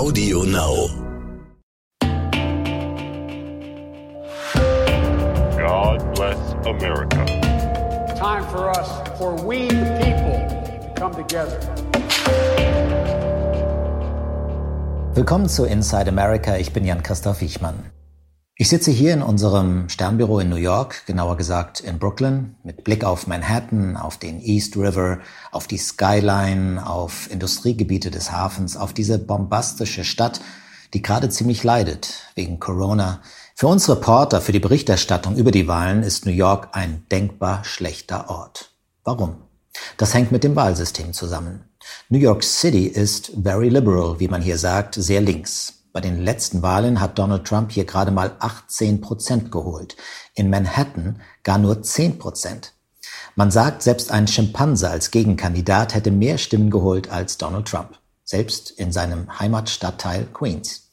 Audio Now. God bless America. Time for us, for we the people, to come together. Willkommen zu Inside America. Ich bin Jan-Christoph Wiechmann. Ich sitze hier in unserem Sternbüro in New York, genauer gesagt in Brooklyn, mit Blick auf Manhattan, auf den East River, auf die Skyline, auf Industriegebiete des Hafens, auf diese bombastische Stadt, die gerade ziemlich leidet wegen Corona. Für uns Reporter, für die Berichterstattung über die Wahlen ist New York ein denkbar schlechter Ort. Warum? Das hängt mit dem Wahlsystem zusammen. New York City ist very liberal, wie man hier sagt, sehr links. Bei den letzten Wahlen hat Donald Trump hier gerade mal 18 Prozent geholt. In Manhattan gar nur 10 Prozent. Man sagt, selbst ein Schimpanse als Gegenkandidat hätte mehr Stimmen geholt als Donald Trump. Selbst in seinem Heimatstadtteil Queens.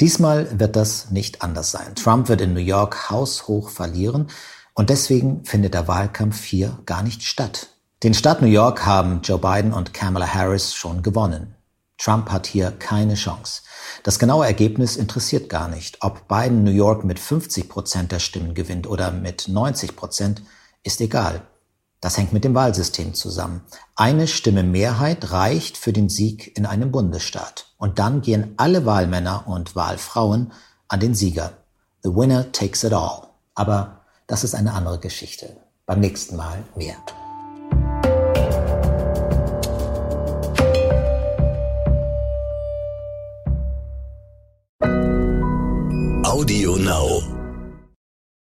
Diesmal wird das nicht anders sein. Trump wird in New York haushoch verlieren und deswegen findet der Wahlkampf hier gar nicht statt. Den Staat New York haben Joe Biden und Kamala Harris schon gewonnen. Trump hat hier keine Chance. Das genaue Ergebnis interessiert gar nicht. Ob Biden New York mit 50 Prozent der Stimmen gewinnt oder mit 90 Prozent, ist egal. Das hängt mit dem Wahlsystem zusammen. Eine Stimme Mehrheit reicht für den Sieg in einem Bundesstaat. Und dann gehen alle Wahlmänner und Wahlfrauen an den Sieger. The winner takes it all. Aber das ist eine andere Geschichte. Beim nächsten Mal mehr. Audio Now.